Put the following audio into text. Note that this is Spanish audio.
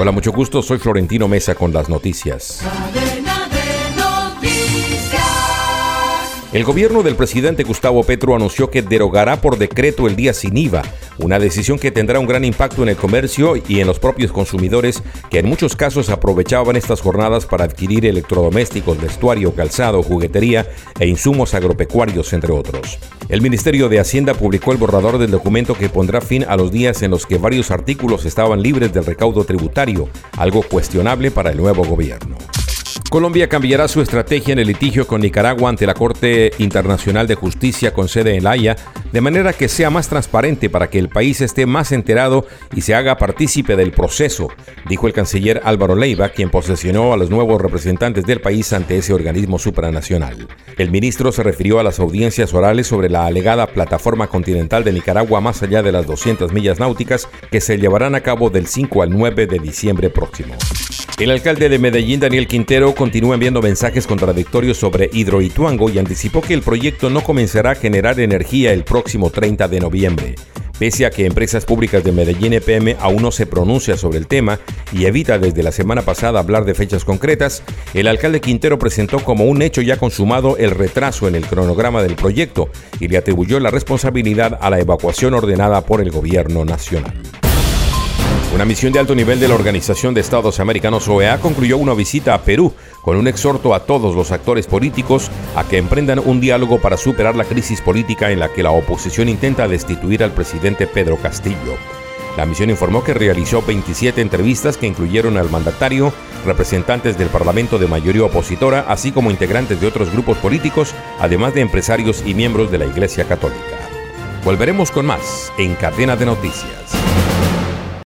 Hola, mucho gusto. Soy Florentino Mesa con las noticias. El gobierno del presidente Gustavo Petro anunció que derogará por decreto el día sin IVA, una decisión que tendrá un gran impacto en el comercio y en los propios consumidores que en muchos casos aprovechaban estas jornadas para adquirir electrodomésticos, vestuario, calzado, juguetería e insumos agropecuarios, entre otros. El Ministerio de Hacienda publicó el borrador del documento que pondrá fin a los días en los que varios artículos estaban libres del recaudo tributario, algo cuestionable para el nuevo gobierno. Colombia cambiará su estrategia en el litigio con Nicaragua ante la Corte Internacional de Justicia con sede en La Haya, de manera que sea más transparente para que el país esté más enterado y se haga partícipe del proceso, dijo el canciller Álvaro Leiva, quien posesionó a los nuevos representantes del país ante ese organismo supranacional. El ministro se refirió a las audiencias orales sobre la alegada plataforma continental de Nicaragua más allá de las 200 millas náuticas que se llevarán a cabo del 5 al 9 de diciembre próximo. El alcalde de Medellín, Daniel Quintero, continúa enviando mensajes contradictorios sobre Hidroituango y anticipó que el proyecto no comenzará a generar energía el próximo 30 de noviembre. Pese a que Empresas Públicas de Medellín EPM aún no se pronuncia sobre el tema y evita desde la semana pasada hablar de fechas concretas, el alcalde Quintero presentó como un hecho ya consumado el retraso en el cronograma del proyecto y le atribuyó la responsabilidad a la evacuación ordenada por el gobierno nacional. Una misión de alto nivel de la Organización de Estados Americanos OEA concluyó una visita a Perú con un exhorto a todos los actores políticos a que emprendan un diálogo para superar la crisis política en la que la oposición intenta destituir al presidente Pedro Castillo. La misión informó que realizó 27 entrevistas que incluyeron al mandatario, representantes del Parlamento de mayoría opositora, así como integrantes de otros grupos políticos, además de empresarios y miembros de la Iglesia Católica. Volveremos con más en Cadena de Noticias.